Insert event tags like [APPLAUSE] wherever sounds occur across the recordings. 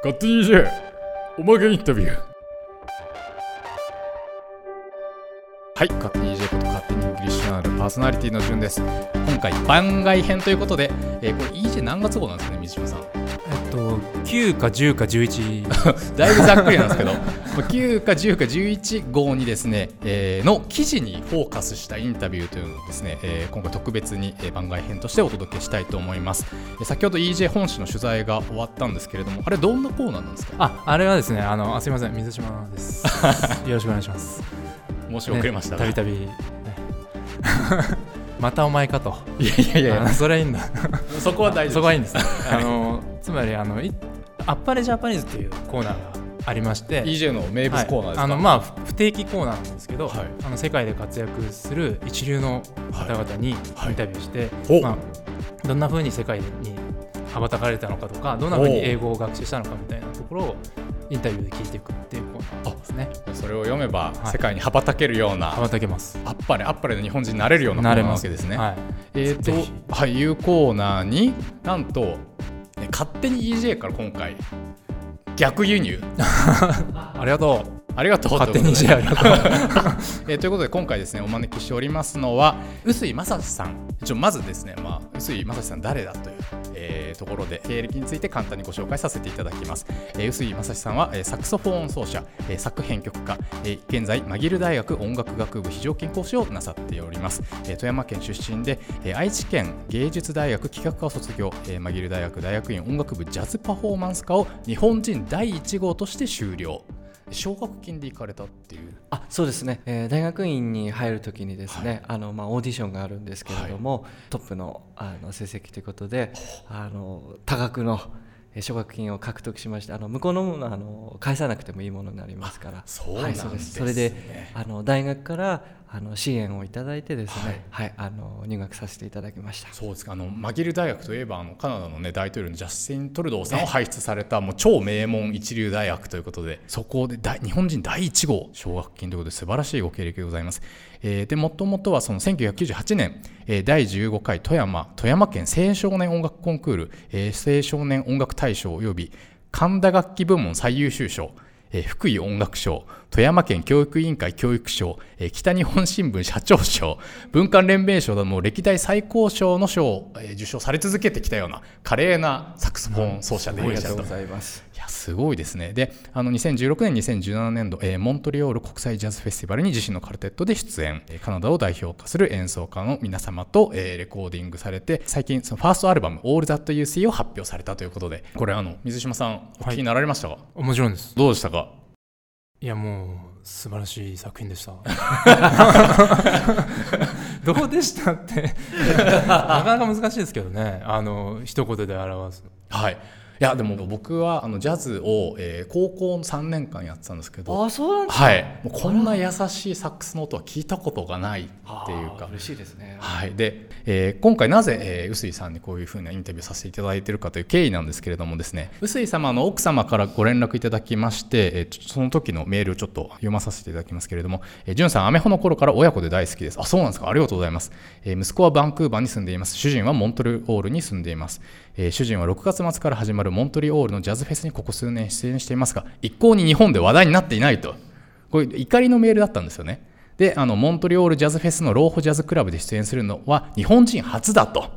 勝手に DJ おまけインタビューはい勝手に DJ こと勝手に English なるパーソナリティの順です。今回番外編ということで、えー、これ EJ 何月号なんですかね水島さん。えっと9か10か11 [LAUGHS] だいぶざっくりなんですけど。[LAUGHS] 9か10か11号にですね、えー、の記事にフォーカスしたインタビューというのをですね、えー、今回特別に番外編としてお届けしたいと思います。先ほど EJ 本誌の取材が終わったんですけれどもあれどんなコーナーなんですか？ああれはですねあのあすみません水島です。[LAUGHS] よろしくお願いします。申し遅れましたたびたびまたお前かと。いやいやいやそれはいいんだ。そこは大丈夫そこはいいんです。あのつまりあのあっぱれジャパニーズっていうコーナーがありまして EJ の名物コーナーですか、はい、あのまあ不定期コーナーなんですけど、はい、あの世界で活躍する一流の方々にインタビューして、はい、まあ、どんなふうに世界に羽ばたかれたのかとかどんなふう。に英語を学習したのかみたいなところをインタビューで聞いていくっていうコーナーですね。それを読めば世界に羽ばたけるような、羽ばたけます。あっぱれあっぱれの日本人になれるようなコーナーなわけですね、はい、えっ、ー、とはいいうコーナーになんと勝手に EJ から今回。逆輸入。[LAUGHS] ありがとう。ありがとう。勝手に [LAUGHS] えー、ということで今回ですねお招きしておりますのは臼井正史さん。一応まずですね、まあ、臼井正史さん誰だという、えー、ところで経歴について簡単にご紹介させていただきます、えー、臼井正史さんは、えー、サクソフォン奏者、えー、作編曲家、えー、現在マギル大学音楽学部非常勤講師をなさっております、えー、富山県出身で、えー、愛知県芸術大学企画科を卒業、えー、マギル大学大学院音楽部ジャズパフォーマンス科を日本人第1号として修了奨学金で行かれたっていう。あそうですね、えー、大学院に入るときにですね、はい、あのまあ、オーディションがあるんですけれども、はい、トップのあの成績ということであの多額の奨学金を獲得しましてあの向こうのものあの返さなくてもいいものになりますから。そうね。はい、それであの大学からあの支援をいただいてですね、はい、はい、あの入学させていただきました。そうですか。あのマギル大学といえばあのカナダの、ね、大統領のジャスティン・トルドーさんを輩出されたもう超名門一流大学ということでそこで大日本人第1号奨学金ということで素晴らしいご経歴でございます。えー、でもともとはその1998年、えー、第15回富山富山県青少年音楽コンクール、えー、青少年音楽大賞及び神田楽器部門最優秀賞え福井音楽賞、富山県教育委員会教育賞、え北日本新聞社長賞、文化連盟賞なども歴代最高賞の賞を、え受賞され続けてきたような華麗なサクソフォン奏者でいらっしゃると。いやすごいですね。で、あの2016年、2017年度、えー、モントリオール国際ジャズフェスティバルに自身のカルテットで出演、カナダを代表とする演奏家の皆様と、えー、レコーディングされて、最近そのファーストアルバム、All That You See を発表されたということで、これあの水島さんお聞きになられましたか、はい、もちろんです。どうでしたか？いやもう素晴らしい作品でした。[LAUGHS] どうでしたって。[LAUGHS] なかなか難しいですけどね。あの一言で表すはいいやでも僕はあのジャズを、えー、高校の3年間やってたんですけどあそうなんですか、はい、もうこんな優しいサックスの音は聞いたことがないっていうか。嬉しいですね、はい、で、えー、今回なぜ、えー、臼井さんにこういうふうなインタビューさせていただいているかという経緯なんですけれどもですね臼井様の奥様からご連絡いただきまして、えー、その時のメールをちょっと読まさせていただきますけれども「えー、潤さんアメホの頃から親子で大好きです」あそうなんですか。ありがとうございます、えー、息子はバンクーバーに住んでいます。主人はモントリオールに住んでいます、えー、主人は6月末から始まるモントリオールのジャズフェスにここ数年出演していますが一向に日本で話題になっていないと。こういう怒りのメールだったんですよね。であのモントリオールジャズフェスのローホジャズクラブで出演するのは日本人初だと。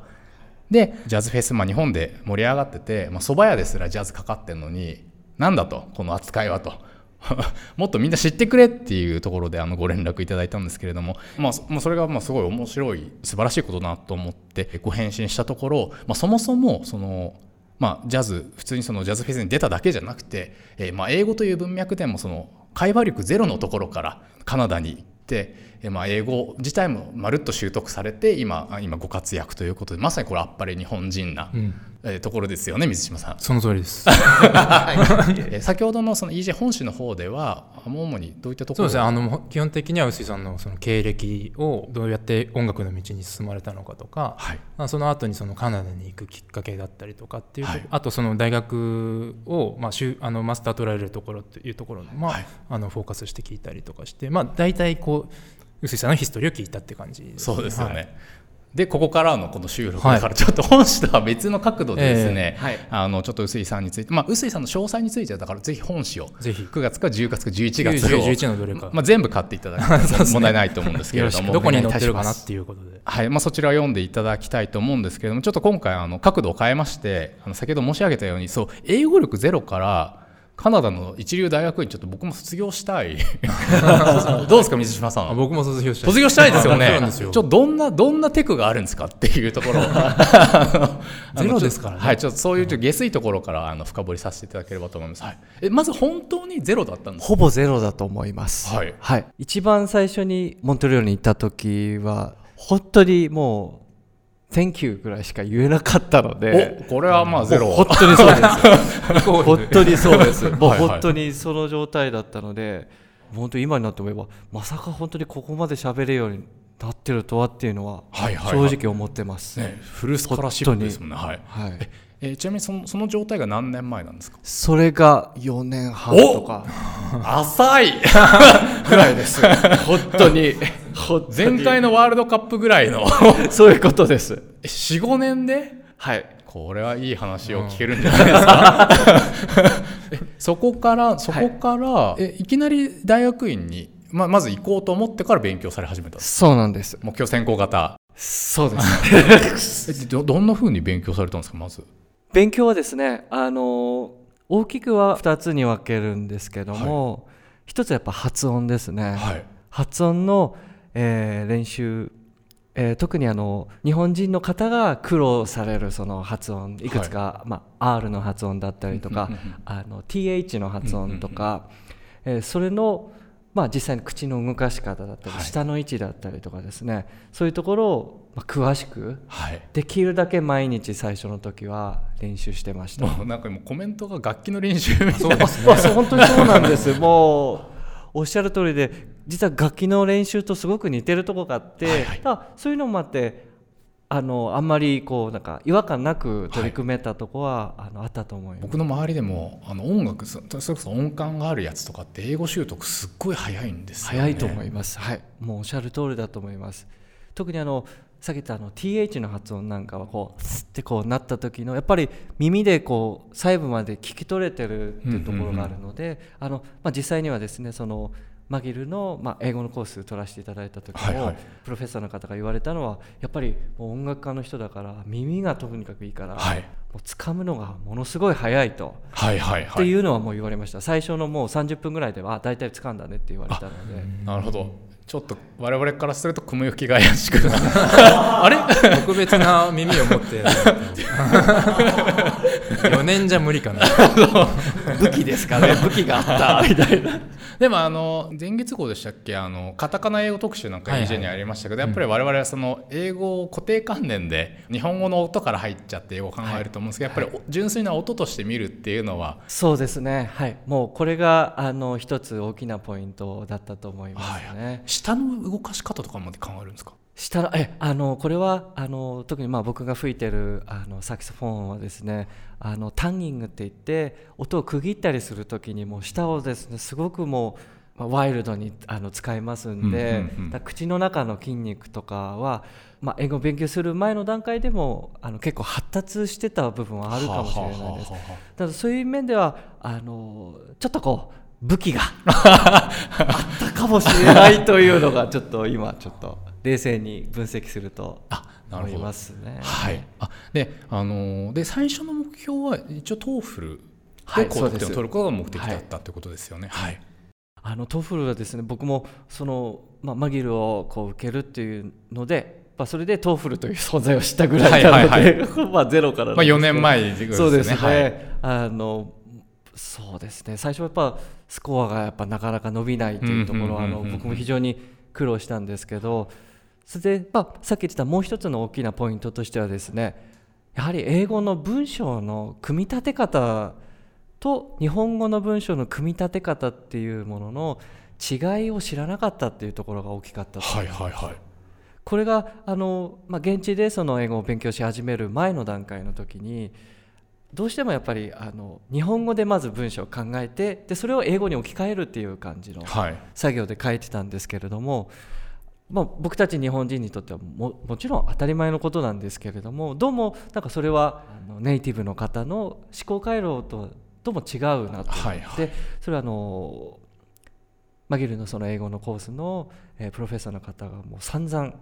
でジャズフェス、まあ、日本で盛り上がってて蕎麦屋ですらジャズかかってるのになんだとこの扱いはと。[LAUGHS] もっとみんな知ってくれっていうところであのご連絡いただいたんですけれども、まあ、それがまあすごい面白い素晴らしいことだなと思ってご返信したところ、まあ、そもそもそのまあ、ジャズ普通にそのジャズフェスに出ただけじゃなくて、えー、まあ英語という文脈でもその会話力ゼロのところからカナダに行って、まあ英語自体もまるっと習得されて今今ご活躍ということでまさにこれあっぱれ日本人な、うん。えー、ところですよね水島さん。その通りです。[LAUGHS] 先ほどのその EJ 本誌の方では主にどういったところそうですね。あの基本的には臼井さんのその経歴をどうやって音楽の道に進まれたのかとか、はい、まあ、その後にそのカナダに行くきっかけだったりとかっていう、はい、あとその大学を、まあ、あのマスター取られるところっていうところまあ、はい、あのフォーカスして聞いたりとかして、まあ、大体こう臼井さんのヒストリーを聞いたって感じ、ね、そうですよね、でここからのこの収録だからちょっと本誌とは別の角度でですね、はいあのちょっと臼井さんについて、まあ、臼井さんの詳細についてはだからぜひ本誌をぜひ。9月か10月か11月を11のどれか、まあ、全部買っていただくと [LAUGHS] 問題ないと思うんですけれども。どこに載ってるかなっていうことで。はい。まあ、そちらを読んでいただきたいと思うんですけれどもちょっと今回あの角度を変えましてあの先ほど申し上げたようにそう英語力ゼロからカナダの一流大学院ちょっと僕も卒業したい。[LAUGHS] どうですか水島さん？あ僕も卒業したい。卒業したいですよね。[LAUGHS] そうなんですよ。ちょっとどんなどんなテクがあるんですかっていうところを。[LAUGHS] ゼロですからね。はいちょっとそういうちょっと下水ところからあの深掘りさせていただければと思います、はい、えまず本当にゼロだったんですか？ほぼゼロだと思います。はい。一番最初にモントリオールに行った時は本当にもう Thank you ぐらいしか言えなかったので。おこれはまあゼロ本当にそうです。本当にそうです。もうはいはい本当にその状態だったので、本当に今になって思えば、まさか本当にここまで喋れるようになってるとはっていうのは、はいはいはい正直思ってます。ね、フルスコラシップですもんね。はい。はい。えちなみにそのその状態が何年前なんですか？それが4年半とか浅い。ぐらいです。[LAUGHS] 本当に。前回のワールドカップぐらいのそういうことです。四五年で？はい。これはいい話を聞けるんじゃないですか？[LAUGHS] えそこからそこから、えいきなり大学院にままず行こうと思ってから勉強され始めた。そうなんです。目標専攻型。そうです。[LAUGHS] えどどんな風に勉強されたんですかまず？勉強はですね、あの大きくは2つに分けるんですけども、一つはやっぱ発音ですね。はい。発音の、えー練習、えー特にあの日本人の方が苦労されるその発音いくつか、まあ、R の発音だったりとかあの TH の発音とか、えーそれの、まあ、実際に口の動かし方だったり、はい舌の位置だったりとかですねそういうところを、まあ、詳しくはい。できるだけ毎日最初の時は練習してました。もうなんかもうコメントが楽器の練習みたいな。そう本当にそうなんです。もうおっしゃる通りで、実は楽器の練習とすごく似てるところがあって、はいはいそういうのもあって、あのあんまりこうなんか違和感なく取り組めたとこは、あのあったと思います。僕の周りでもあの音楽そそれこそ音感があるやつとかって英語習得すっごい早いんですよ、ね、早いと思います。はい、もうおっしゃる通りだと思います。特にあのさっき言ったあの TH の発音なんかはこうスッてこうなった時のやっぱり耳でこう細部まで聞き取れてるっていうところがあるので、あのまあ実際にはですねそのマギルの、まあ、英語のコース取らせていただいた時も、はいはい。プロフェッサーの方が言われたのはやっぱりもう音楽家の人だから耳がとにかくいいから、はい。もう掴むのがものすごい早いと。はいはいはい。っていうのはもう言われました。最初のもう30分ぐらいではあ大体掴んだねって言われたので。なるほど。ちょっと我々からすると雲行きが怪しくな [LAUGHS] あれ？特別な耳を持って4 [LAUGHS] 年じゃ無理かな。武器ですかね。武器があった。[LAUGHS] みたいなでもあの前月号でしたっけ？あのカタカナ英語特集なんかはいはい。EJ にありましたけど、やっぱり我々はその英語を固定観念で日本語の音から入っちゃって英語を考えると思うんですけど、やっぱり純粋な音として見るっていうのはそうですね。はい。もうこれがあの一つ大きなポイントだったと思いますね、下の動かし方とかまで考えるんですか？下のえあのこれはあの特にまあ僕が吹いてるあのサキソフォンはですねあのタンギングって言って音を区切ったりする時にもう下をですねすごくもう、まあ、ワイルドにあの使いますんで、口の中の筋肉とかは、まあ、英語を勉強する前の段階でもあの結構発達してた部分はあるかもしれないです。ただそういう面ではあのちょっとこう武器が [LAUGHS] あったかもしれないというのがちょっと今ちょっと冷静に分析すると思いますね。はい、あであのーで最初の目標は一応 TOEFL はいで高得点を取ることが目的だったということですよね。はい、あの TOEFL はですね僕もその、まあ、マギルをこう受けるっていうので、まあ、それで TOEFL という存在を知ったぐらいなので、はい [LAUGHS] まあゼロからまあ、4ですけど年前ですね。そうですね、はい。あのそうですね。最初はやっぱスコアがやっぱなかなか伸びないというところは僕も非常に苦労したんですけどそれで、まあ、さっき言ってたもう一つの大きなポイントとしてはですねやはり英語の文章の組み立て方と日本語の文章の組み立て方っていうものの違いを知らなかったっていうところが大きかったとはいはいはい。これがあの、まあ、現地でその英語を勉強し始める前の段階の時にどうしてもやっぱりあの日本語でまず文章を考えてでそれを英語に置き換えるっていう感じのはい。作業で書いてたんですけれどもまあ、僕たち日本人にとってはももちろん当たり前のことなんですけれどもどうもなんかそれはネイティブの方の思考回路ととも違うなと。思って、はいはい、それはあのマギルのその英語のコースの、えー、プロフェッサーの方がもう散々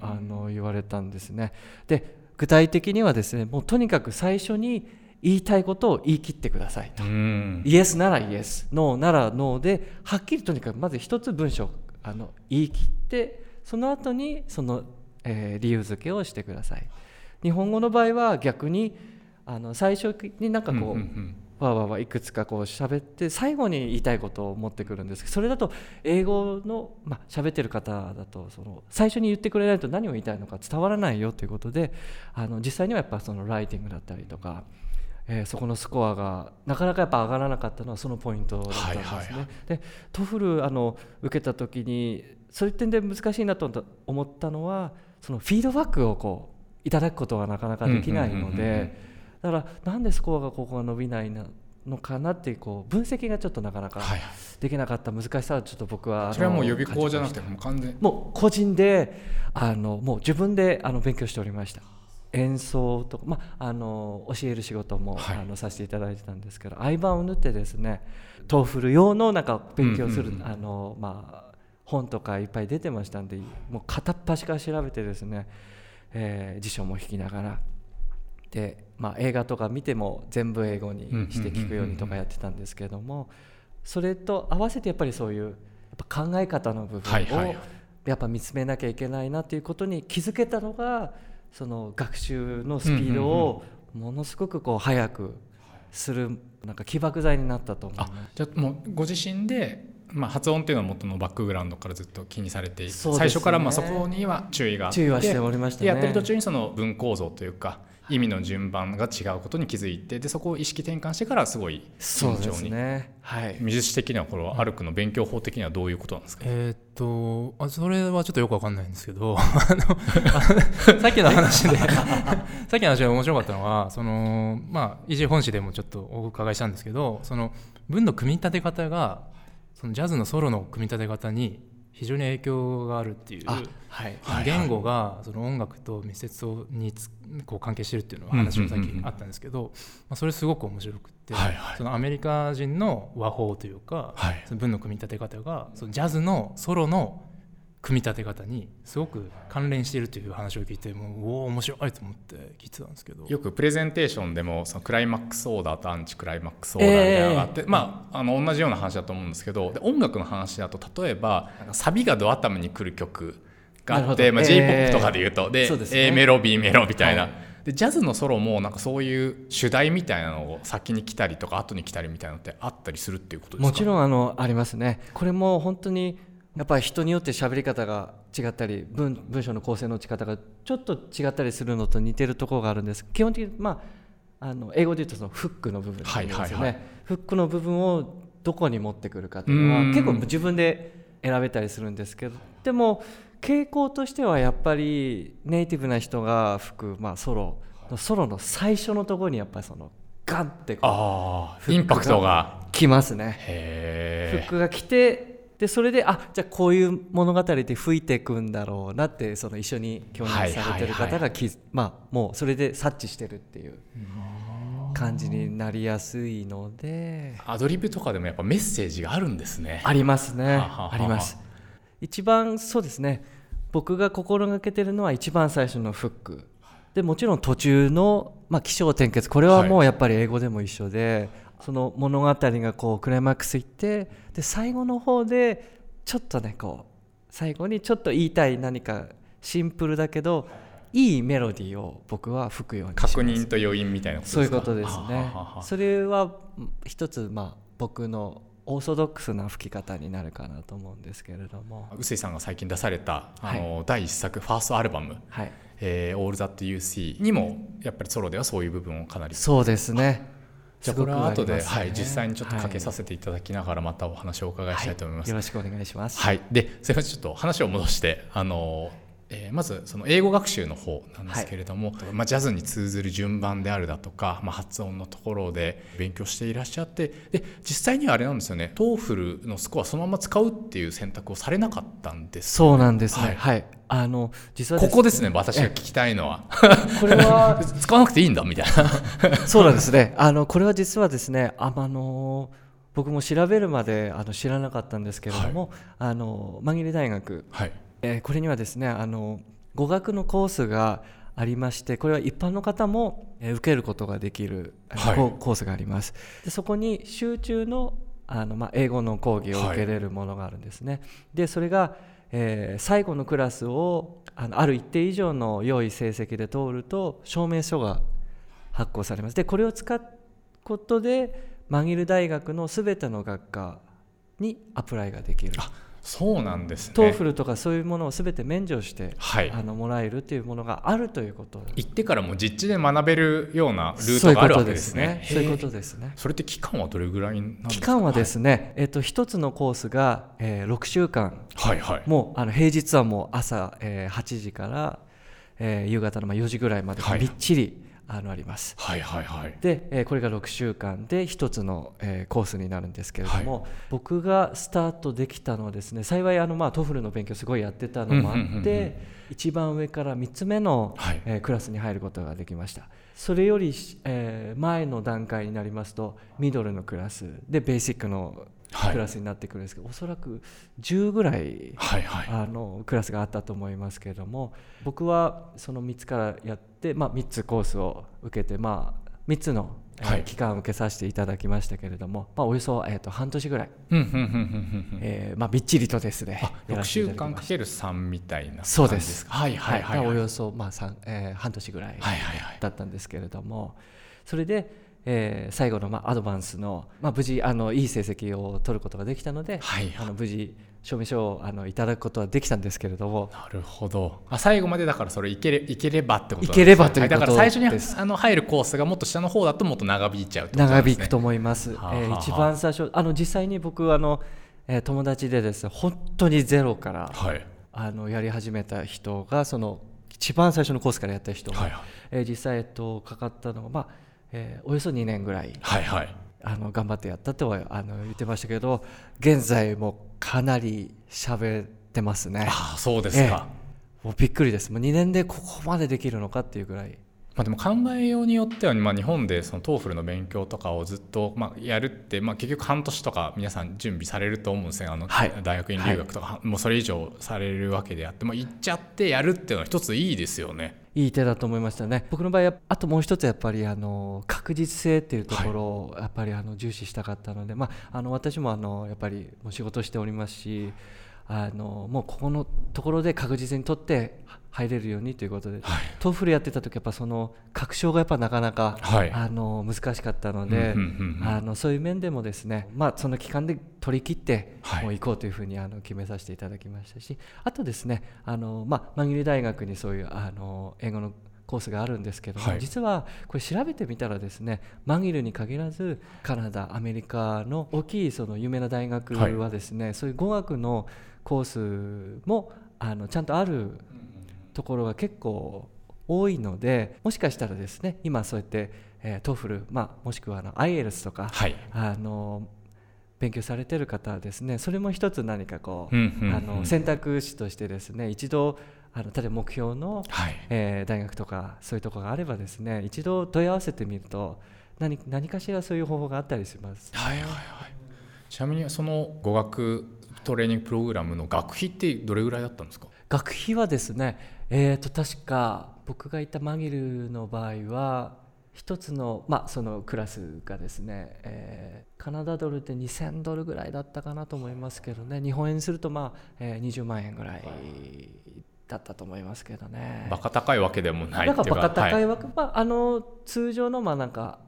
あの言われたんですね。で具体的にはですねもうとにかく最初に言いたいことを言い切ってくださいと、イエスならイエスノーならノーではっきりとにかくまず一つ文章あの言い切ってその後にその、えー、理由付けをしてください日本語の場合は逆にあの最初になんかこう,、わーわーわいくつかこう喋って最後に言いたいことを持ってくるんですけどそれだと英語のまあ喋ってる方だとその最初に言ってくれないと何を言いたいのか伝わらないよということであの実際にはやっぱそのライティングだったりとか。えー、そこのスコアがなかなかやっぱ上がらなかったのはそのポイントだったんですね。はいはいはい、で TOEFL あの受けた時にそういう点で難しいなと思ったのはそのフィードバックをこういただくことがなかなかできないのでだからなんでスコアがここが伸びないのかなっていうこう分析がちょっとなかなかできなかった難しさはちょっと僕はそれはもう予備校じゃなくてもう完全。もう個人であのもう自分であの勉強しておりました演奏とか、まあ、あの教える仕事も、はい、あのさせていただいてたんですけど合間を縫ってですね TOEFL 用のなんか勉強する、あのまあ本とかいっぱい出てましたんでもう片っ端から調べてですね、えー、辞書も引きながらで、まあ、映画とか見ても全部英語にして聞くようにとかやってたんですけどもそれと合わせてやっぱりそういうやっぱ考え方の部分をやっぱ見つめなきゃいけないなということに気づけたのがその学習のスピードをものすごくこう速くするなんか起爆剤になったと思います。じゃもうご自身でまあ、発音っていうのは元のバックグラウンドからずっと気にされていて、ね、最初からまあそこには注意があって注意はしておりました、ね、やってる途中にその文構造というか意味の順番が違うことに気づいてでそこを意識転換してからすごい慎重に、ねはい、美術的にはこの歩くの勉強法的にはどういうことなんですか、えー、っとあそれはちょっとよくわかんないんですけど [LAUGHS] [LAUGHS] さっきの話で [LAUGHS] さっきの話で面白かったのはそのまあ一本誌でもちょっとお伺いしたんですけどその文の組み立て方がそのジャズのソロの組み立て方に非常に影響があるっていう、はい、言語がその音楽と密接にこう関係してるっていうの話がさっきあったんですけど、まあ、それすごく面白くて、はいはい、そのアメリカ人の和法というか、はい、その文の組み立て方がそのジャズのソロの組み立て方にすごく関連しているという話を聞いてもうおお面白いと思って聞いてたんですけど。よくプレゼンテーションでもそのクライマックスオーダーとアンチクライマックスオーダーみたいなのがあって、えー、まああの同じような話だと思うんですけど音楽の話だと例えばサビがドア頭に来る曲があって、まあ、j p o p とかでいうと、えー、でで、ね、A メロ B メロみたいな。はい。でジャズのソロもなんかそういう主題みたいなのを先に来たりとか後に来たりみたいなのってあったりするっていうことですか？もちろんあのありますね。これも本当にやっぱり人によって喋り方が違ったり文文章の構成の仕方がちょっと違ったりするのと似てるところがあるんです。基本的に、まあ、あの英語で言うとそのフックの部分ですよね、はいはい、フックの部分をどこに持ってくるかっていうのは結構自分で選べたりするんですけどでも傾向としてはやっぱりネイティブな人が吹く、まあ、ソロソロの最初のところにやっぱりそのガンってこうインパクトが。きますね。フックが来てでそれであじゃあこういう物語で吹いていくんだろうなってその一緒に共演されてる方がき、まあ、もうそれで察知してるっていう感じになりやすいので。アドリブとかでもやっぱメッセージがあるんですね。ありますね。あります。一番そうですね。僕が心がけてるのは一番最初のフック。でもちろん途中の、まあ、起承転結。これはもうやっぱり英語でも一緒で、その物語がこうクライマックスいってで最後の方でちょっとねこう最後にちょっと言いたい何かシンプルだけどいいメロディーを僕は吹くように確認と余韻みたいなそういうことですね。それは一つまあ僕のオーソドックスな吹き方になるかなと思うんですけれども。臼井さんが最近出されたあの、はい、第一作ファーストアルバム「はい。えー、All That You See」にもやっぱりソロではそういう部分をかなりそうですねじゃあこれは後で、ね、はい、実際にちょっとかけさせていただきながらまたお話をお伺いしたいと思います、はい、よろしくお願いします。はい。でそれはちょっと話を戻してあのえー、まずその英語学習の方なんですけれども、はい、まあ、ジャズに通ずる順番であるだとか、まあ、発音のところで勉強していらっしゃってで実際にはあれなんですよね。 TOEFL のスコアそのまま使うっていう選択をされなかったんです、ね、そうなんですね、はい、はい、あの実は、ね、ここですね私が聞きたいのは。[LAUGHS] これは使わなくていいんだみたいな。[LAUGHS] そうなんですね。あのこれは実はですねあの僕も調べるまであの知らなかったんですけれども、はい、あの紛れ大学、はい。えー、これにはですねあの語学のコースがありましてこれは一般の方も受けることができる、はい、コースがあります。でそこに集中のあの、まあ、英語の講義を受けれるものがあるんですね、はい、でそれが、えー、最後のクラスをあのある一定以上の良い成績で通ると証明書が発行されます。でこれを使うことでマギル大学の全ての学科に apply ができる。そうなんですね。 TOEFL とかそういうものをすべて免除して、はい、あのもらえるというものがあるということ。行ってからも実地で学べるようなルートがあるわけですね。そういうことですね。それって期間はどれぐらいなんですか？期間はですね、はい、えっと、一つのコースが、えー、6週間、はいはい、もうあの平日はもう朝、えー、8時から、えー、夕方のまあ4時ぐらいまでびっちり、はいあのあります。はいはいはい、で、えー、これが6週間で1つの、えー、コースになるんですけれども、はい、僕がスタートできたのはですね幸いあの、まあ、 TOEFL の勉強すごいやってたのもあって、一番上から3つ目の、はい、えー、クラスに入ることができました。それより、えー、前の段階になりますとミドルのクラスでベーシックのクラスになってくるんですけど、はい、おそらく10ぐらい、はいはい、あのクラスがあったと思いますけれども僕はその3つからやって、まあ、3つコースを受けて、まあ、3つの、はい、期間を受けさせていただきましたけれども、まあ、およそ、えーと、半年ぐらい、えーまあ、びっちりとですね6週間かける3みたいなそうです。はいはいはい、はい、およそ、まあえー、半年ぐらい。だったんですけれども、それでえー、最後のまあアドバンスの、まあ、無事あのいい成績を取ることができたので、はい、あの無事証明書をあのいただくことはできたんですけれども。なるほど。あ最後までだからそれいけれいければってことね。いければということだから最初にあの入るコースがもっと下の方だともっと長引いちゃう、ね、長引くと思います、はあはあ、えー、一番最初あの実際に僕あの、えー、友達でですね本当にゼロから、はい、あのやり始めた人がその一番最初のコースからやった人が、はいはい、えー、実際、えっと、かかったのがまあえー、およそ2年ぐらい、はいはい、あの頑張ってやったとはあの言ってましたけど現在もかなり喋ってますね。あそうですか、えー、もうびっくりです。もう2年でここまでできるのかっていうぐらい。まあ、でも考えようによっては、まあ、日本でその TOEFL の勉強とかをずっと、まあ、やるって、まあ、結局半年とか皆さん準備されると思うんですね。あの、はい、大学院留学とか、はい、もうそれ以上されるわけであって、まあ、行っちゃってやるっていうのは一ついいですよね。いい手だと思いましたね。僕の場合あともう一つやっぱりあの確実性っていうところをやっぱりあの重視したかったので、まあ、あの私もあのやっぱりもう仕事しておりますしあのもうここのところで確実に取って入れるようにということで、はい、 TOEFL やってた時やっぱその確証がやっぱなかなか、はい、あの難しかったので、あのそういう面でもですね、まあ、その期間で取り切ってもう行こうというふうにあの決めさせていただきましたしあとですねあの、まあ、マギル大学にそういうあの英語のコースがあるんですけども、はい、実はこれ調べてみたらですねマギルに限らずカナダアメリカの大きいその有名な大学はですね、はい、そういう語学のコースもあのちゃんとあるところが結構多いのでもしかしたらですね今そうやって、えー、 TOEFL、まあ、もしくはあの IELTS とか、はい、あの勉強されてる方はですねそれも一つ何かこう,、あの選択肢としてですね一度あの例えば目標の、はい、えー、大学とかそういうところがあればですね一度問い合わせてみると何何かしらそういう方法があったりします、はいはいはい、ちなみにその語学トレーニングプログラムの学費ってどれぐらいだったんですか？学費はですね、えー、と確か僕がいたマギルの場合は一つの,、まあそのクラスがですね、えー、カナダドルで2000ドルぐらいだったかなと思いますけどね日本円にすると、まあえー、20万円ぐらいだったと思いますけどね。バカ高いわけでもないなんかバカ高いわけ、はい、まあ、あの通常のまあなんか、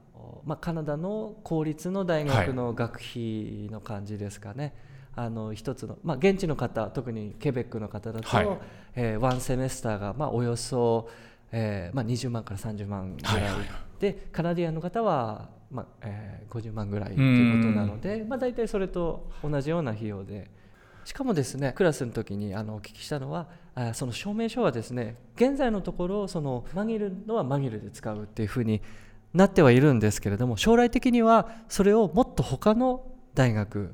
まあ、カナダの公立の大学の学費の感じですかね。はいあの一つの、まあ、現地の方特にケベックの方だと、はい、えー、ワンセメスターが、まあ、およそ、えーまあ、20万から30万ぐらい、はい。はい、でカナディアンの方は、まあえー、50万ぐらいということなので、まあ、大体それと同じような費用で。しかもですねクラスの時にあのお聞きしたのはあその証明書はですね現在のところそのマギルのはマギルで使うっていうふうになってはいるんですけれども将来的にはそれをもっと他の大学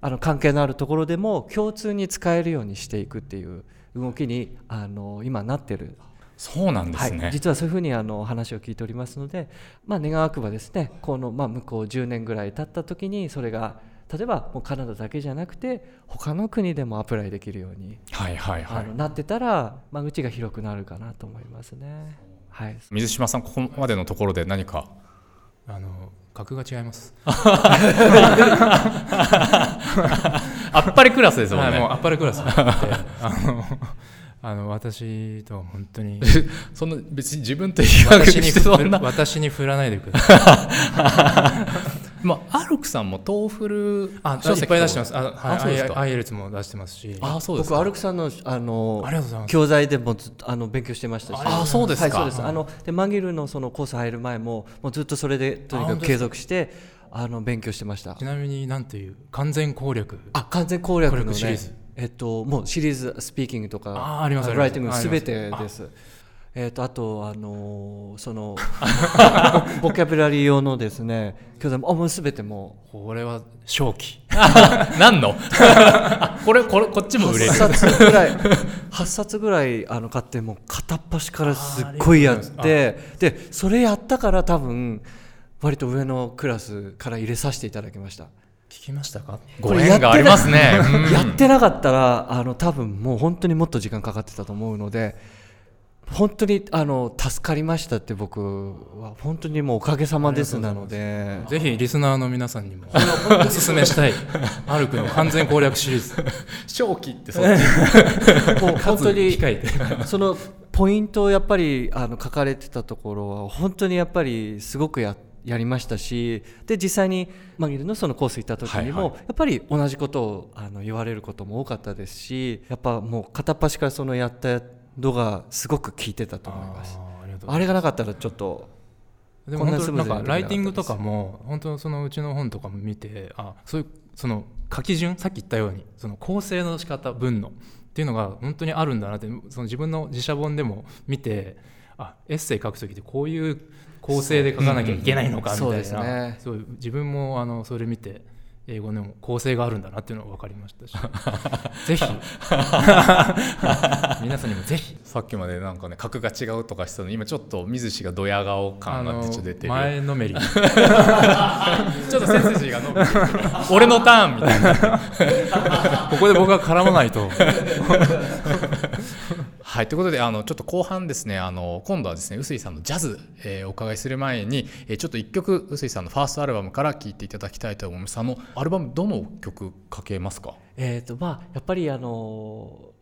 あの関係のあるところでも共通に使えるようにしていくっていう動きにあの今なってる。そうなんですね、はい、実はそういうふうにあの話を聞いておりますので、まあ、願わくばですねこの、まあ、向こう10年ぐらい経った時にそれが例えばもうカナダだけじゃなくて他の国でもアプライできるように、はいはいはい、あのなってたら間口が広くなるかなと思いますね。はい、水島さんここまでのところで何か？あの格が違います [LAUGHS] アッパークラスですもんね、はい、もうアッパークラス。[LAUGHS] あの [LAUGHS] あの私とは本当に。[LAUGHS] そんな別に自分と比較してそんな。私に振らないでください。まあアルクさんもトーフルあいっぱい出してます。あ、はい、アイエルツも出してますし。あそうです僕アルクさんのあのありがとうございます。教材でもあの勉強してましたし。あそうですか、はい、そうです。あのでマギルのそのコース入る前ももうずっとそれでとにかく継続してあの勉強してました。ちなみになんていう完全攻略。あ完全攻略の、ね、シリーズ。えっと、もうシリーズスピーキングとかあありますライティングす。べてです。えーと、あと、あのー、その [LAUGHS] ボキャブラリー用のですね教材ももうすべてもこれは正気。[LAUGHS] 何の？[LAUGHS] これこれこっちも売れる。8冊ぐらい8冊ぐらいあの買ってもう片っ端からすっごいやってでそれやったから多分割と上のクラスから入れさせていただきました。聞きましたか？ご縁がありますね。[LAUGHS] やってなかったらあの多分もう本当にもっと時間かかってたと思うので本当にあの助かりましたって僕は本当にもうおかげさまですなので。ぜひリスナーの皆さんにもおすすめしたい。アルクの完全攻略シリーズ。[LAUGHS] 正気ってそう。[LAUGHS] もう本当にそのポイントをやっぱりあの書かれてたところは本当にやっぱりすごくやってやりましたしで実際にマギルのそのコース行った時にも、はいはい、やっぱり同じことをあの言われることも多かったですしやっぱもう片っ端からそのやったのがすごく効いてたと思います。あれがなかったらちょっとでも本当なんかライティングとかも本当そのうちの本とかも見てあそういうその書き順さっき言ったようにその構成の仕方文のっていうのが本当にあるんだなってその自分の自社本でも見てあエッセイ書く時ってこういう構成で書かなきゃいけないのかみたいな、そうね、そう自分もあのそれ見て英語でも構成があるんだなっていうのが分かりましたし。[LAUGHS] ぜひ。[LAUGHS] 皆さんにもぜひ。さっきまでなんかね格が違うとかしてたのに今ちょっと水氏がドヤ顔感がちょっと出てる。前のめり。[LAUGHS] ちょっと背筋が伸びて俺のターンみたいな。ここで僕が絡まないとはいということであのちょっと後半ですねあの今度はですね臼井さんのジャズ、えー、お伺いする前に、えー、ちょっと1曲臼井さんのファーストアルバムから聴いていただきたいと思います。あのアルバムどの曲かけますか？えっ、とまあやっぱりあの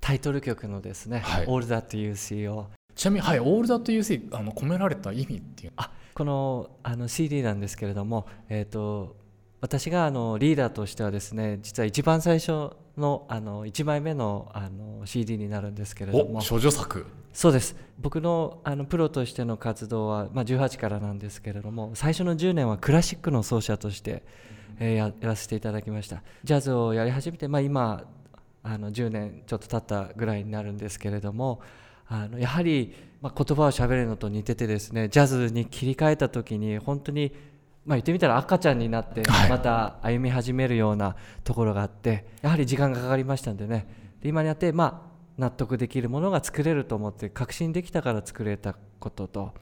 タイトル曲のですね「はい、All That You See」を。ちなみに、はい、All That You See あの込められた意味っていう。あこのあの CD なんですけれども、えーと私があのリーダーとしてはですね実は一番最初のあの1枚目のあの CD になるんですけれども。処女作。そうです。僕のあのプロとしての活動は、まあ、18からなんですけれども最初の10年はクラシックの奏者として、えー、ややらせていただきました。ジャズをやり始めて、まあ、今あの10年ちょっと経ったぐらいになるんですけれどもあのやはり、まあ、言葉をしゃべるのと似ててですねジャズに切り替えた時に本当にまあ、言ってみたら赤ちゃんになってまた歩み始めるようなところがあって、やはり時間がかかりましたんでね。で今になってまあ納得できるものが作れると思って確信できたから作れたことと、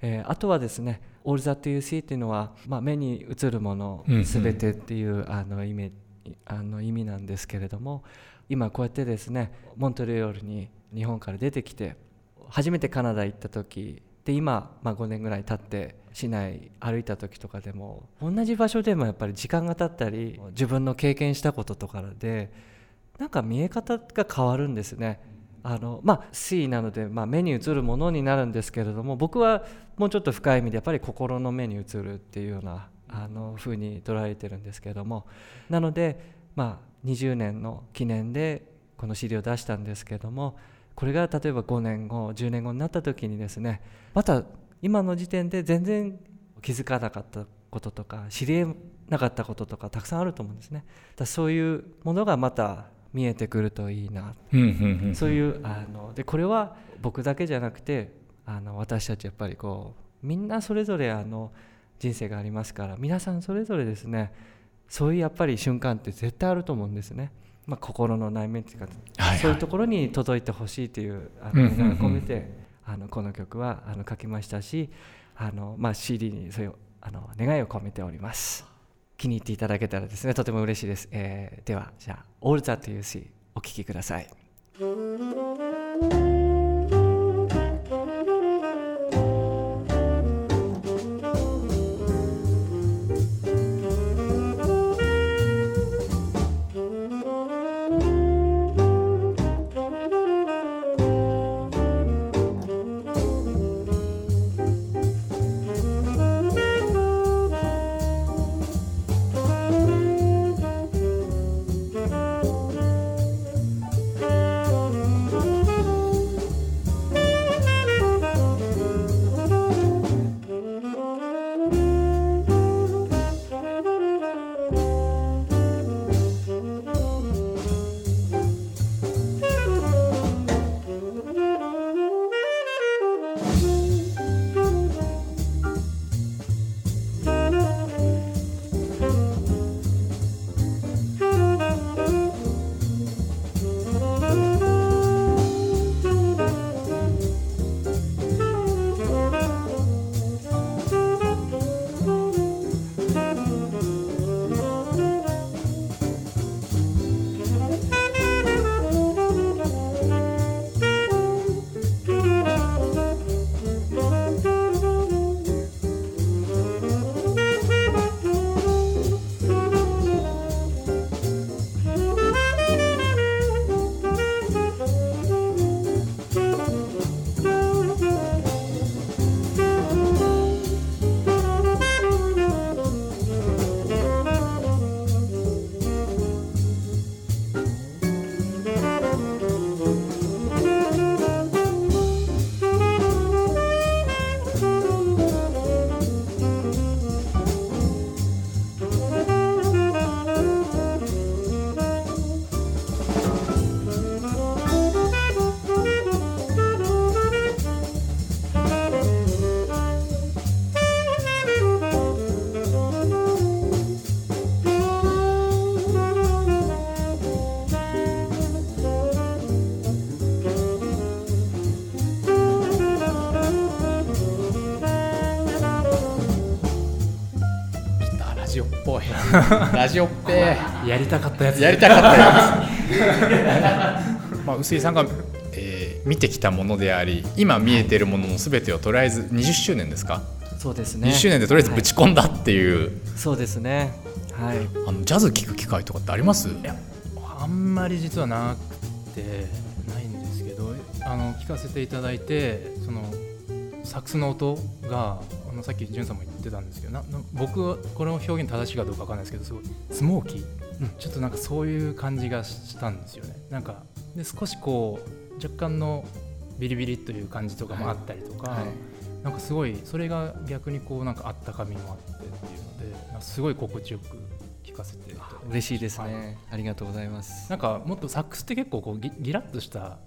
えー、あとはですね「All That You See」っていうのは、まあ、目に映るもの全てっていう、あの意味あの意味なんですけれども今こうやってですねモントリオールに日本から出てきて初めてカナダ行った時で今、まあ、5年ぐらい経って市内歩いた時とかでも同じ場所でもやっぱり時間が経ったり自分の経験したこととかでなんか見え方が変わるんですね。あのまあ C なので、まあ、目に映るものになるんですけれども僕はもうちょっと深い意味でやっぱり心の目に映るっていうようなあの風に捉えてるんですけれどもなので、まあ、20年の記念でこの資料を出したんですけどもこれが例えば5年後10年後になった時にですねまた今の時点で全然気づかなかったこととか知りなかったこととかたくさんあると思うんですね。だそういうものがまた見えてくるといいな、そういうあのでこれは僕だけじゃなくてあの私たちやっぱりこうみんなそれぞれあの人生がありますから皆さんそれぞれですねそういうやっぱり瞬間って絶対あると思うんですね。まあ、心の内面っていうか、はいはい、そういうところに届いてほしいという願いを込めて、あのこの曲はあの書きましたしあの、まあ、CD にそういうあの願いを込めております。気に入っていただけたらですねとても嬉しいです、えー、ではじゃあ「All That You See」お聴きください [LAUGHS] ラジオっぺ。やりたかったやつ。やりたかったやつ。[LAUGHS] まあ臼井さんが、えー、見てきたものであり今見えてるもののすべてをとりあえず20周年ですか？そうですね。20周年でとりあえずぶち込んだっていう、はい、そうですね。はい。あのジャズ聴く機会とかってあります？いやあんまり実はなくてないんですけどあの聞かせていただいてそのサックスの音があのさっきんさんも言ってたんですけどな僕はこの表現正しいかどうかわかんないですけどすごいスモーキー、うん、ちょっとなんかそういう感じがしたんですよね。なんかで少しこう若干のビリビリという感じとかもあったりとか、はい。はい、なんかすごいそれが逆にこうなんかあったかみもあってっていうのですごい心地よく聞かせて嬉しいですね、はい、ありがとうございます。なんかもっとサックスって結構こうギギラッとした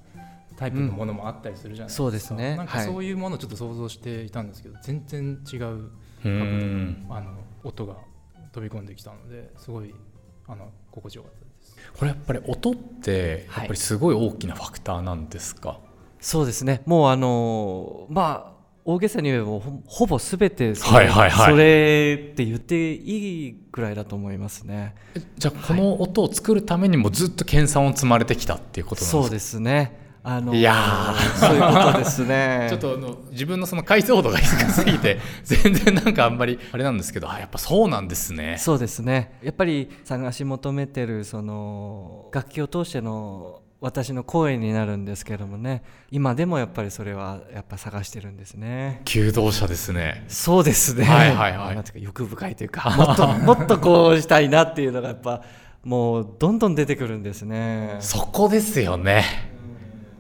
タイプのものもあったりするじゃないですか、うん、そうですね。なんかそういうものをちょっと想像していたんですけど、はい、全然違うあの音が飛び込んできたのですごいあの心地よかったです。これやっぱり音ってやっぱりすごい大きなファクターなんですか、はい、そうですね。もうあのまあ大げさに言えばほぼすべてそれ,、はいはいはい、それって言っていいぐらいだと思いますね。じゃあこの音を作るためにもずっと研鑽を積まれてきたっていうことなんですか？そうですねあのいやそういうことですね。[LAUGHS] ちょっとあの自分のその解像度が低すぎて [LAUGHS] 全然なんかあんまりあれなんですけどあやっぱそうなんですね。そうですね。やっぱり探し求めてるその楽器を通しての私の声になるんですけどもね。今でもやっぱりそれはやっぱ探してるんですね。求道者ですね。そうですね。はいはいはい。なんていうか欲深いというかもっと [LAUGHS] もっとこうしたいなっていうのがやっぱもうどんどん出てくるんですね。そこですよね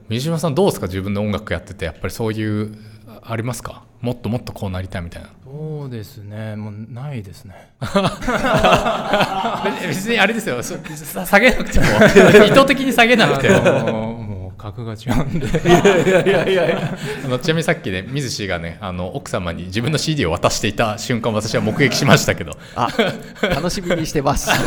水島さんどうですか？自分で音楽やっててやっぱりそういうありますか？もっともっとこうなりたいみたいな。そうですね。もうないですね。[LAUGHS] 別にあれですよ。下げなくても。[LAUGHS] 意図的に下げなくても。もう格が違うんで。いやいやいやいや。あのちなみにさっきね水氏がねあの奥様に自分の CD を渡していた瞬間私は目撃しましたけど。あ楽しみにしてます [LAUGHS]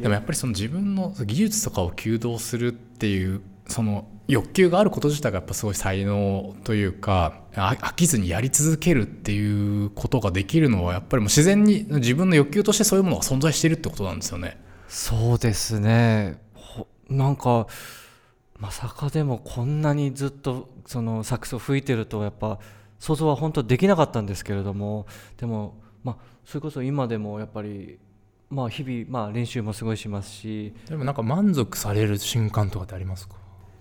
でもやっぱりその自分の技術とかを求道するっていうその欲求があること自体がやっぱすごい才能というか飽きずにやり続けるっていうことができるのはやっぱりもう自然に自分の欲求としてそういうものが存在しているってことなんですよね。そうですねなんかまさかでもこんなにずっとそのサックスを吹いてるとやっぱ想像は本当できなかったんですけれどもでもまあそれこそ今でもやっぱりまあ日々まあ練習もすごいしますし。でもなんか満足される瞬間とかってありますか？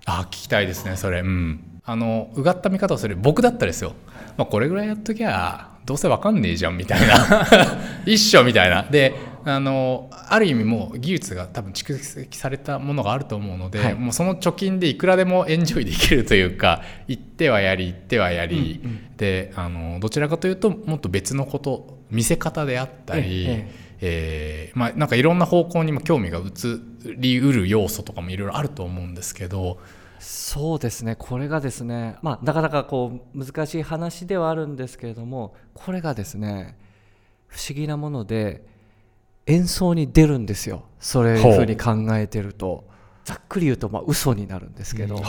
あ聞きたいですねそれ。うん。あのうがった見方をする僕だったですよ、まあ、これぐらいやっときゃどうせわかんねえじゃんみたいな。[LAUGHS] 一緒みたいな。であのある意味もう技術が多分蓄積されたものがあると思うので、はい、もうその貯金でいくらでもエンジョイできるというか行ってはやり行ってはやり、うんうん、であのどちらかというともっと別のこと見せ方であったり、えええー、まあ、なんかいろんな方向にも興味が移りうる要素とかもいろいろあると思うんですけど。そうですね。これがですね、まあ、なかなかこう難しい話ではあるんですけれどもこれがですね不思議なもので演奏に出るんですよ。そういうふうに考えてると。ざっくり言うとまあ嘘になるんですけど、うん。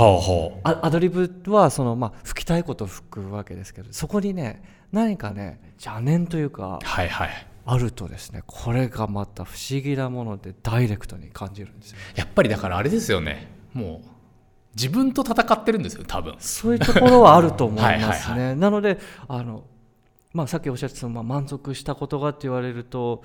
アドリブはそのまあ吹きたいことを吹くわけですけどそこにね何かね邪念というか、はいはい、あるとですねこれがまた不思議なものでダイレクトに感じるんですよ。やっぱりだからあれですよね。もう自分と戦ってるんですよ多分。そういうところはあると思いますね。なのであの、まあ、さっきおっしゃってた、まあ、満足したことがって言われると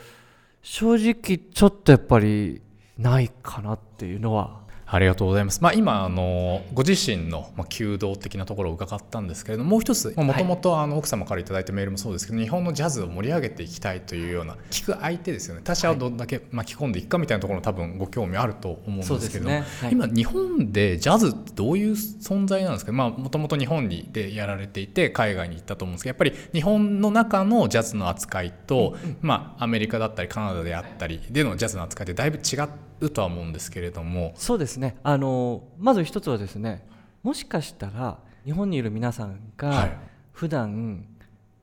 正直ちょっとやっぱりないかなっていうのはありがとうございます。まあ、今あのご自身のまあ弓道的なところを伺ったんですけれどももう一つもともと奥様から頂いたメールもそうですけど、日本のジャズを盛り上げていきたいというような聞く相手ですよね。他者をどんだけ巻き込んでいくかみたいなところも多分ご興味あると思うんですけど、ね。はい、今日本でジャズってどういう存在なんですか？もともと日本にでやられていて海外に行ったと思うんですけどやっぱり日本の中のジャズの扱いと、まあ、アメリカだったりカナダであったりでのジャズの扱いってだいぶ違うとは思うんですけれども。そうですね。あのまず一つはですねもしかしたら日本にいる皆さんが普段、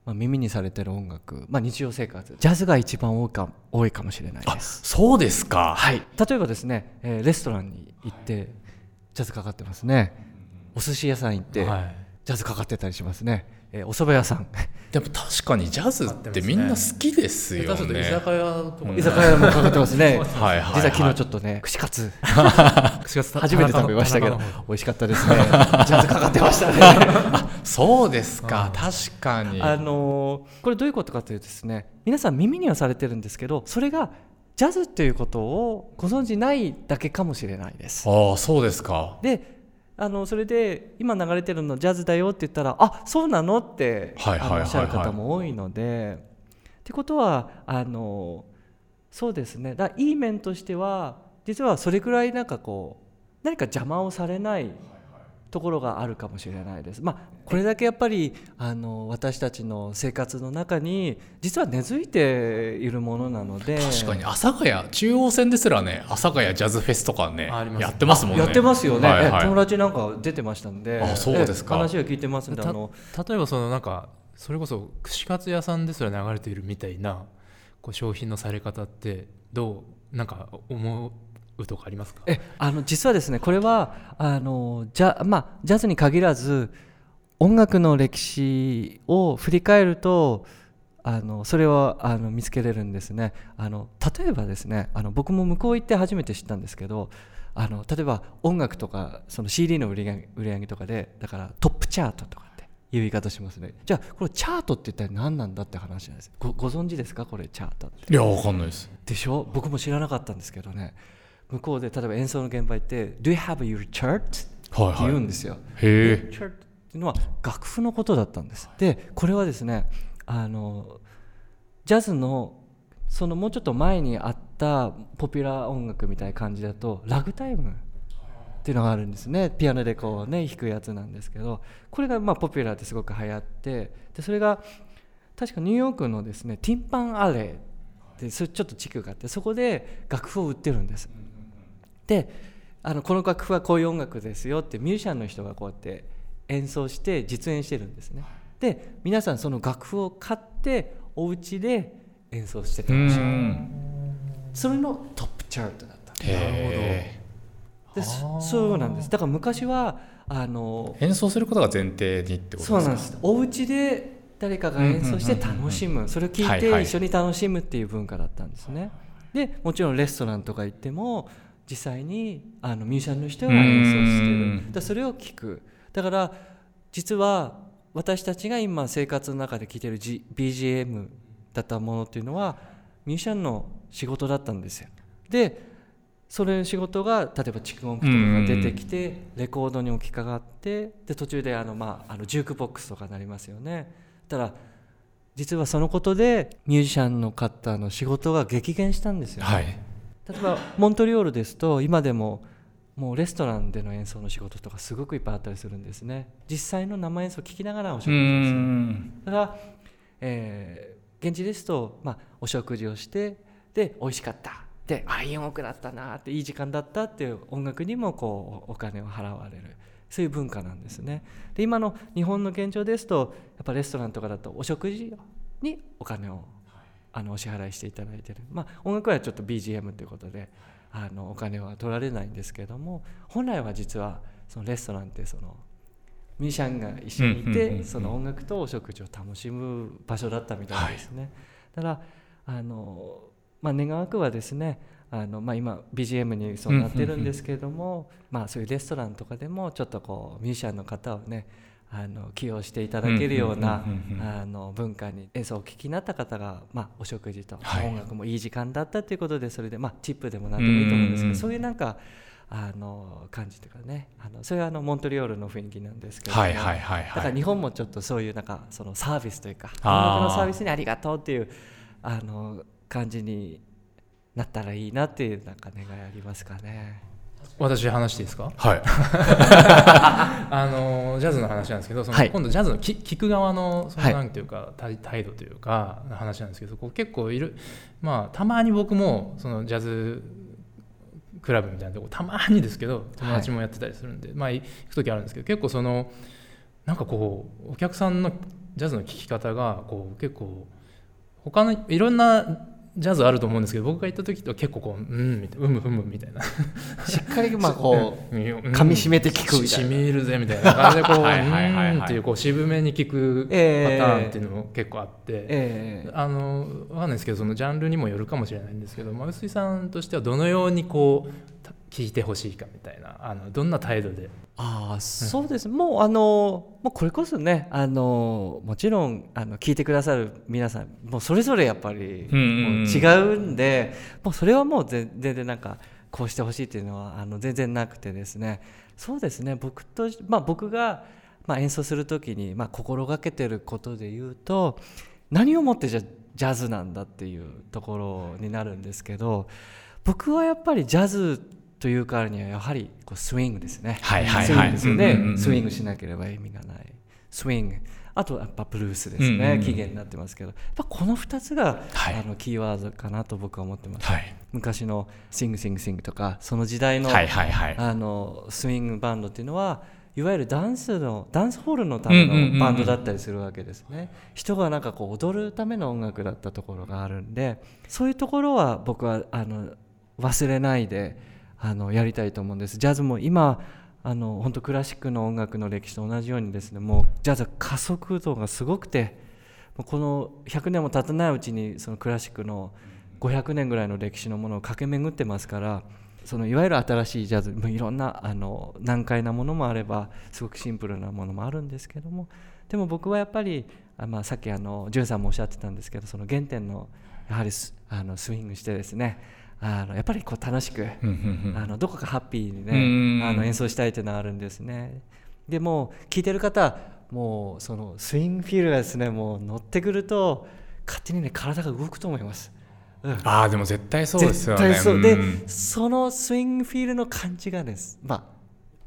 まあ、耳にされてる音楽、まあ、日常生活ジャズが一番多いか多いかもしれないです。そうですか、はい、例えばですね、えー、レストランに行ってジャズかかってますね。お寿司屋さん行って、はい、ジャズかかってたりしますね。えー、お蕎麦屋さんでも確かにジャズってみんな好きですよね。居酒屋とか、居酒屋もかかってますね。はいはい、実は昨日ちょっとね串カツ [LAUGHS] 串カツ初めて食べましたけど美味しかったですね。[LAUGHS] ジャズかかってましたね。そうですか、確かに。あのー、これどういうことかというとですね、皆さん耳にはされてるんですけど、それがジャズっていうことをご存じないだけかもしれないです。ああ、そうですか。で。あのそれで今流れてるのジャズだよって言ったらあそうなのっておっしゃる方も多いので。ってことはあのそうですねだいい面としては実はそれくらいなんかこう何か邪魔をされないところがあるかもしれないです。まあ、これだけやっぱりあの私たちの生活の中に実は根付いているものなので。確かに阿佐ヶ谷中央線ですらね阿佐ヶ谷ジャズフェスとかねやってますもんね。やってますよね、はいはい、友達なんか出てましたんであそうですか。話は聞いてますんであの。例えばそのなんかそれこそ串カツ屋さんですら流れているみたいなこう商品のされ方ってどうなんか思ううとかありますか？えあの実はですねこれはあのジャ,、まあ、ジャズに限らず音楽の歴史を振り返るとあのそれはあの見つけれるんですね。あの例えばですねあの僕も向こう行って初めて知ったんですけどあの例えば音楽とかその CD の売り売り上げとかでだからトップチャートとかっていう言い方しますね。じゃあこれチャートって一体何なんだって話なんですごご存知ですか？これチャートって。いやわかんないです。でしょ？僕も知らなかったんですけどね向こうで例えば演奏の現場行って「Do you have your chart?」って言うんですよ。へえ。chart っていうのは楽譜のことだったんです。でこれはですねあのジャズのそのもうちょっと前にあったポピュラー音楽みたいな感じだとラグタイムっていうのがあるんですねピアノでこうね弾くやつなんですけどこれがまあポピュラーですごく流行ってでそれが確かニューヨークのですねティンパンアレーってそれちょっと地区があってそこで楽譜を売ってるんですであのこの楽譜はこういう音楽ですよってミュージシャンの人がこうやって演奏して実演してるんですね。で皆さんその楽譜を買ってお家で演奏して楽しむそれのトップチャートだったなるほど。でそうなんです。だから昔はあの演奏することが前提にってことですか？そうなんです。お家で誰かが演奏して楽しむ。それを聞いて一緒に楽しむっていう文化だったんですね、でもちろんレストランとか行っても実際にあのミュージシャンの人が演奏してる。だそれを聞く。だから実は私たちが今生活の中で聴いてる、G、BGM だったものっていうのはミュージシャンの仕事だったんですよ。でそれの仕事が例えば蓄音機とかが出てきてレコードに置き換がってで途中であの、まあ、あのジュークボックスとかなりますよね。たら実はそのことでミュージシャンの方の仕事が激減したんですよ、ね、はい、例えばモントリオールですと今でももうレストランでの演奏の仕事とかすごくいっぱいあったりするんですね。実際の生演奏を聴きながらお食事をする。だから、えー、現地ですと、まあ、お食事をしてで美味しかった。であいい音楽だったなっていい時間だったっていう音楽にもこうお金を払われる。そういう文化なんですね。で今の日本の現状ですとやっぱレストランとかだとお食事にお金をあのお支払いしていただいてる。まあ音楽はちょっと BGM ということであのお金は取られないんですけども本来は実はそのレストランってそのミュージシャンが一緒にいてその音楽とお食事を楽しむ場所だったみたいですね。だからあのまあ、願わくはですねあの、まあ、今 BGM にそうなってるんですけれども、まあ、そういうレストランとかでもちょっとこうミュージシャンの方をねあの起用していただけるようなあの文化に演奏をお聴きになった方が、まあ、お食事と音楽もいい時間だったということでそれで、まあ、チップでも何でもいいと思うんですけどそういうなんかあの感じというかねあのそれはあのモントリオールの雰囲気なんですけど、はいはいはいだから日本もちょっとそういうなんかそのサービスというか音楽のサービスにありがとうっていうあの感じになったらいいなっていうなんか願いありますかね。私話していいですか？はい。[LAUGHS] あのジャズの話なんですけどその、はい、今度ジャズの聞く側のそのなんていうか、はい、態度というか話なんですけどこう結構いるまあたまに僕もそのジャズクラブみたいなとこたまにですけど友達もやってたりするんで、はい、まあ行く時あるんですけど結構そのなんかこうお客さんのジャズの聴き方がこう結構他のいろんなジャズあると思うんですけど僕が行った時と結構こううんみたいなうむふむみたいな。しっかりまあこう噛み締めて聞くみたいな。しみるぜみたいな感じでこううんっていうこう渋めに聞くパターンっていうのも結構あって、えー、あの分かんないですけどそのジャンルにもよるかもしれないんですけど臼井さんとしてはどのようにこう聞いてほしいかみたいなあのどんな態度で？ああそうです、うん、もうあのもうこれこそねあのもちろんあの聞いてくださる皆さんもうそれぞれやっぱり違うんで、もうそれはもう全然なんかこうしてほしいっていうのはあの全然なくてですね。そうですね。僕と、まあ、僕が、まあ、演奏する時に、まあ、心がけてることで言うと何をもってじゃジャズなんだっていうところになるんですけど僕はやっぱりジャズというからにはやはりこうスイングですね。はいはいはい。スイングですよね。スイングしなければ意味がない。スイング。あとやっぱブルースですね、起源になってますけど、やっぱこの2つが、はい、あのキーワードかなと僕は思ってます、はい、昔のシングシングシングとかその時代の,、はいはいはい、あのスイングバンドっていうのはいわゆるダンスのダンスホールのためのバンドだったりするわけですね、人がなんかこう踊るための音楽だったところがあるんでそういうところは僕はあの忘れないで。あのやりたいと思うんです。ジャズも今あの本当クラシックの音楽の歴史と同じようにですねもうジャズは加速度がすごくてこの100年も経たないうちにそのクラシックの500年ぐらいの歴史のものを駆け巡ってますからそのいわゆる新しいジャズもいろんなあの難解なものもあればすごくシンプルなものもあるんですけどもでも僕はやっぱりあ、まあ、さっきあのジュンさんもおっしゃってたんですけどその原点のやはりあのスイングしてですねあのやっぱりこう楽しくあのどこかハッピーにねあの演奏したいというのはあるんですね。でも聴いてる方もうそのスイングフィールがですねもう乗ってくると勝手にね体が動くと思います。うん、ああでも絶対そうですよね。絶対そうで、そのスイングフィールの感じがですまあ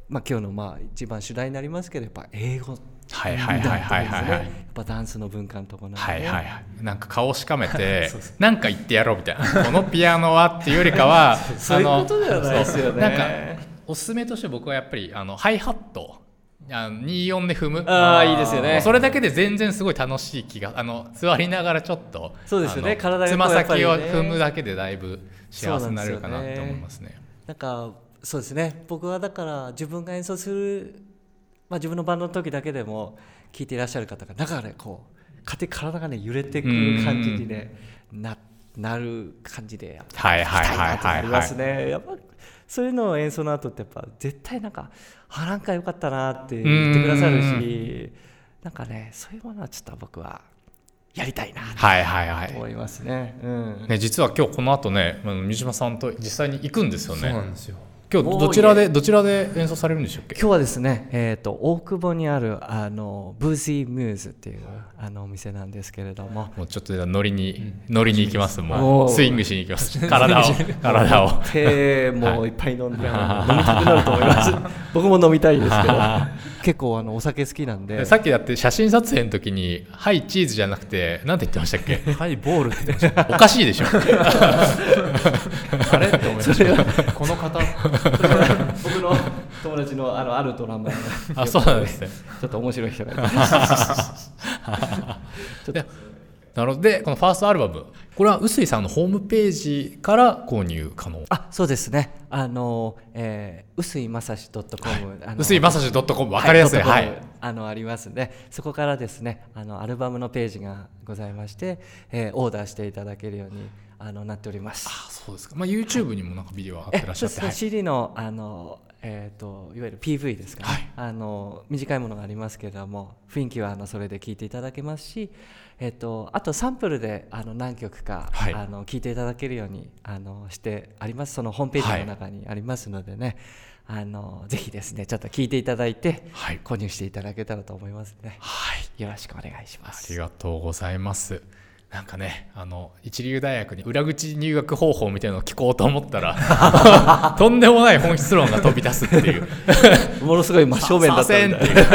まあ、今日のまあ一番主題になりますけどやっぱ英語はいはいはいはいはい。はいやっぱダンスの文化のところなはいはいはい。なんか顔しかめて [LAUGHS] なんか言ってやろうみたいな。このピアノはっていうよりかは [LAUGHS] そういうことではないですよね。なんかおすすめとして僕はやっぱりあのハイハット。あの24で踏む。あーいいですよね。それだけで全然すごい楽しい気があの座りながらちょっとそうですよね。体つま先を踏むだけでだいぶ幸せになれるかなって思いますね。なんかそうですね。僕はだから自分が演奏する、まあ、自分のバンドの時だけでも聴いていらっしゃる方が中でこう勝手に体がね揺れてくる感じにねななる感じでやっぱはいないますね。やっぱそういうのを演奏の後ってやっぱ絶対なんかあなんか良かったなって言ってくださるしなんかねそういうものはちょっと僕はやりたいなはいはいはい。と思いますね。うん。ね、実は今日この後ね三島さんと実際に行くんですよそうねなんですよ今日どちらでどちらで演奏されるんでしたっけ？今日はですね、えー、と大久保にあるあのブージーミューズっていうあのお店なんですけれども。もうちょっと乗りに、乗りに行きます。もうスイングしに行きます。体を [LAUGHS] 体を。手もいっぱい飲んで、あの飲みたくなると思います。[LAUGHS] 僕も飲みたいですけど [LAUGHS] 結構あのお酒好きなんで。さっきだって写真撮影の時に「はいチーズ」じゃなくて何て言ってましたっけ？[LAUGHS] はいボールって言ってましおかしいでしょ。た [LAUGHS] あれって思いました。この方。僕の友達のあのあるドラマあそうなんですね。ちょっと面白い人がいます。[LAUGHS] でなるほど。でこのファーストアルバムこれは臼井さんのホームページから購入可能。あそうですね。あの、えー、うすいまさし .com、臼井まさし .com 分かりやすい。はい、あのありますんでそこからですねあのアルバムのページがございまして、えーオーダーしていただけるようにあのなっております。あそうですか、まあ、YouTube にもなんかビデオ上がってらっしゃって、そうです。ねはい。CD のあの、えー、といわゆる PV ですかね、はい。あの短いものがありますけれども雰囲気はあのそれで聴いていただけますし、えー、とあとサンプルであの何曲か、はい。あの聴いていただけるようにあのしてあります。そのホームページの中にありますのでね、あのぜひですねちょっと聴いていただいて、はい。購入していただけたらと思いますね。はい。よろしくお願いしまあすりがとうございます。なんかね、あの一流大学に裏口入学方法みたいなのを聞こうと思ったら、[LAUGHS] とんでもない本質論が飛び出すっていう。[LAUGHS] ものすごい真正面だったんっていう。でも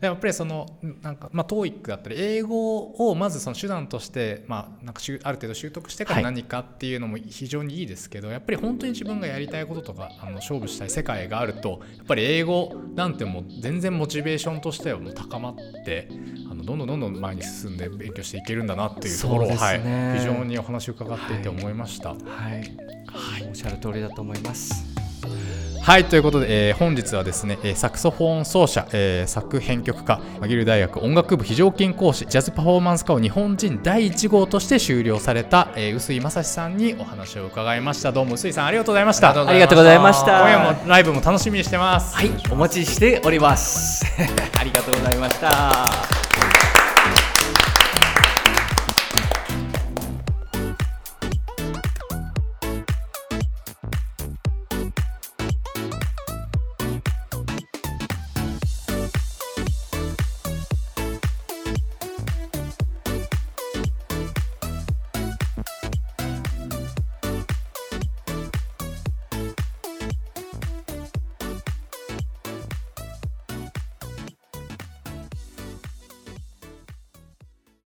やっぱりそのなんかまあ TOEIC だったり英語をまずその手段としてまあなんかある程度習得してからはい。何かっていうのも非常にいいですけど、やっぱり本当に自分がやりたいこととかあの勝負したい世界があるとやっぱり英語なんてもう全然モチベーションとしてはもう高まってあのどんどんどんどん前に進んで勉強していけるんだなっていうところを、そうですはいね非常にお話を伺っていて思いました。はい、おっしゃる通りだと思いますはいということで、えー本日はですね、えーサクソフォン奏者、えー作編曲家マギル大学音楽部非常勤講師ジャズパフォーマンス科を日本人第1号として修了された、えー、臼井正史さんにお話を伺いました。どうも臼井さんありがとうございました。ありがとうございました。今夜もライブも楽しみにしてます。はいお待ちしております。[LAUGHS] [LAUGHS] ありがとうございました